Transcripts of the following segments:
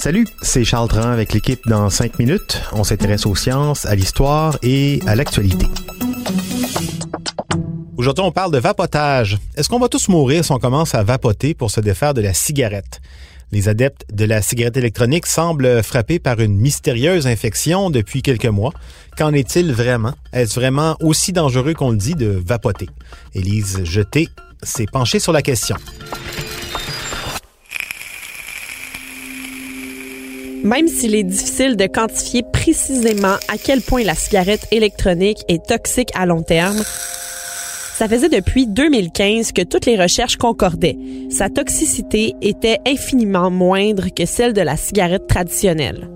Salut, c'est Charles Dran avec l'équipe dans 5 minutes. On s'intéresse aux sciences, à l'histoire et à l'actualité. Aujourd'hui, on parle de vapotage. Est-ce qu'on va tous mourir si on commence à vapoter pour se défaire de la cigarette? Les adeptes de la cigarette électronique semblent frappés par une mystérieuse infection depuis quelques mois. Qu'en est-il vraiment? Est-ce vraiment aussi dangereux qu'on le dit de vapoter? Élise Jeté s'est penchée sur la question. Même s'il est difficile de quantifier précisément à quel point la cigarette électronique est toxique à long terme, ça faisait depuis 2015 que toutes les recherches concordaient. Sa toxicité était infiniment moindre que celle de la cigarette traditionnelle.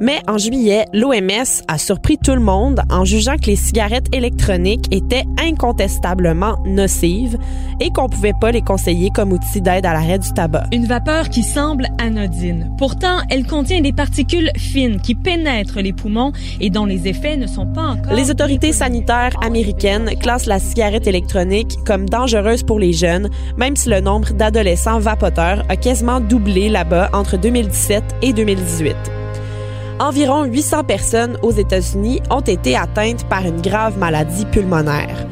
Mais en juillet, l'OMS a surpris tout le monde en jugeant que les cigarettes électroniques étaient incontestablement nocives et qu'on pouvait pas les conseiller comme outil d'aide à l'arrêt du tabac. Une vapeur qui semble anodine. Pourtant, elle contient des particules fines qui pénètrent les poumons et dont les effets ne sont pas encore... Les autorités sanitaires américaines classent la cigarette électronique comme dangereuse pour les jeunes, même si le nombre d'adolescents vapoteurs a quasiment doublé là-bas entre 2017 et 2018 environ 800 personnes aux États-Unis ont été atteintes par une grave maladie pulmonaire.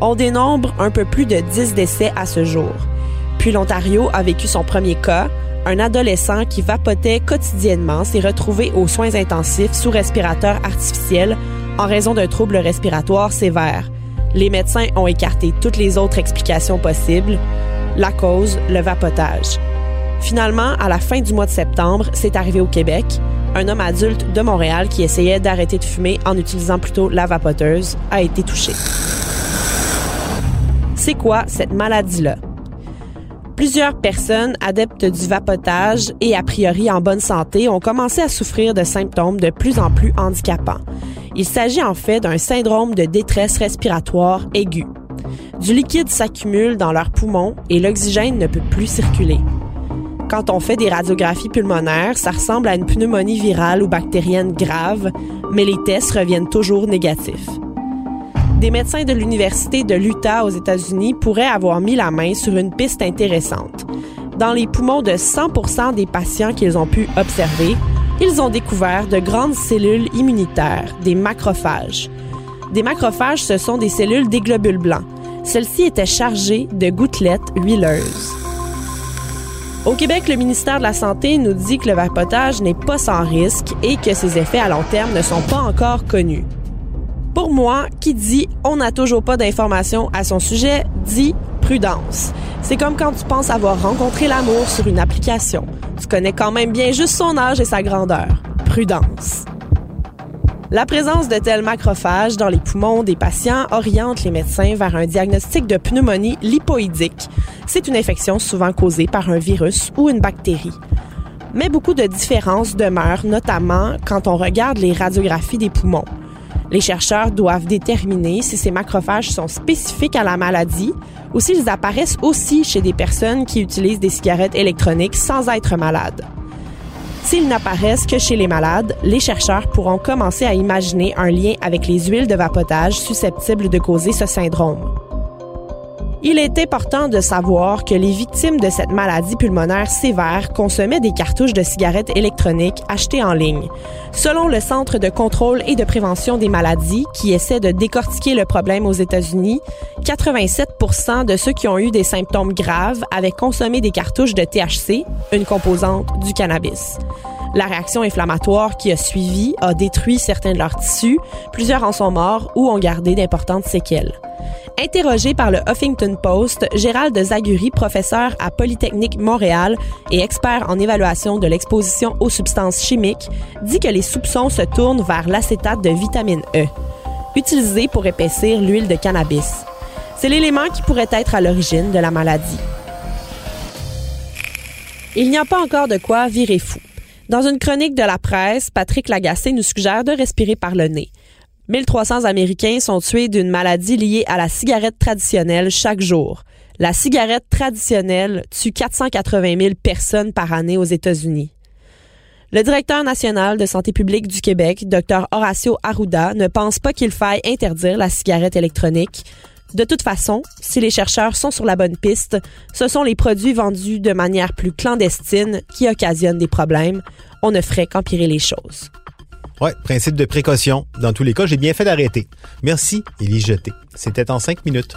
On dénombre un peu plus de 10 décès à ce jour. Puis l'Ontario a vécu son premier cas. Un adolescent qui vapotait quotidiennement s'est retrouvé aux soins intensifs sous respirateur artificiel en raison d'un trouble respiratoire sévère. Les médecins ont écarté toutes les autres explications possibles. La cause, le vapotage. Finalement, à la fin du mois de septembre, c'est arrivé au Québec. Un homme adulte de Montréal qui essayait d'arrêter de fumer en utilisant plutôt la vapoteuse a été touché. C'est quoi cette maladie-là? Plusieurs personnes adeptes du vapotage et a priori en bonne santé ont commencé à souffrir de symptômes de plus en plus handicapants. Il s'agit en fait d'un syndrome de détresse respiratoire aiguë. Du liquide s'accumule dans leurs poumons et l'oxygène ne peut plus circuler. Quand on fait des radiographies pulmonaires, ça ressemble à une pneumonie virale ou bactérienne grave, mais les tests reviennent toujours négatifs. Des médecins de l'Université de l'Utah aux États-Unis pourraient avoir mis la main sur une piste intéressante. Dans les poumons de 100 des patients qu'ils ont pu observer, ils ont découvert de grandes cellules immunitaires, des macrophages. Des macrophages, ce sont des cellules des globules blancs. Celles-ci étaient chargées de gouttelettes huileuses. Au Québec, le ministère de la Santé nous dit que le vapotage n'est pas sans risque et que ses effets à long terme ne sont pas encore connus. Pour moi, qui dit on n'a toujours pas d'informations à son sujet dit prudence. C'est comme quand tu penses avoir rencontré l'amour sur une application. Tu connais quand même bien juste son âge et sa grandeur. Prudence. La présence de tels macrophages dans les poumons des patients oriente les médecins vers un diagnostic de pneumonie lipoïdique. C'est une infection souvent causée par un virus ou une bactérie. Mais beaucoup de différences demeurent, notamment quand on regarde les radiographies des poumons. Les chercheurs doivent déterminer si ces macrophages sont spécifiques à la maladie ou s'ils apparaissent aussi chez des personnes qui utilisent des cigarettes électroniques sans être malades. S'ils n'apparaissent que chez les malades, les chercheurs pourront commencer à imaginer un lien avec les huiles de vapotage susceptibles de causer ce syndrome. Il est important de savoir que les victimes de cette maladie pulmonaire sévère consommaient des cartouches de cigarettes électroniques achetées en ligne. Selon le Centre de contrôle et de prévention des maladies, qui essaie de décortiquer le problème aux États-Unis, 87 de ceux qui ont eu des symptômes graves avaient consommé des cartouches de THC, une composante du cannabis. La réaction inflammatoire qui a suivi a détruit certains de leurs tissus, plusieurs en sont morts ou ont gardé d'importantes séquelles. Interrogé par le Huffington Post, Gérald Zaguri, professeur à Polytechnique Montréal et expert en évaluation de l'exposition aux substances chimiques, dit que les soupçons se tournent vers l'acétate de vitamine E. utilisé pour épaissir l'huile de cannabis. C'est l'élément qui pourrait être à l'origine de la maladie. Il n'y a pas encore de quoi virer fou. Dans une chronique de la presse, Patrick Lagacé nous suggère de respirer par le nez. 1300 Américains sont tués d'une maladie liée à la cigarette traditionnelle chaque jour. La cigarette traditionnelle tue 480 000 personnes par année aux États-Unis. Le directeur national de santé publique du Québec, Dr Horacio Arruda, ne pense pas qu'il faille interdire la cigarette électronique. De toute façon, si les chercheurs sont sur la bonne piste, ce sont les produits vendus de manière plus clandestine qui occasionnent des problèmes. On ne ferait qu'empirer les choses. Ouais, principe de précaution. Dans tous les cas, j'ai bien fait d'arrêter. Merci, Élie Jeté. C'était en cinq minutes.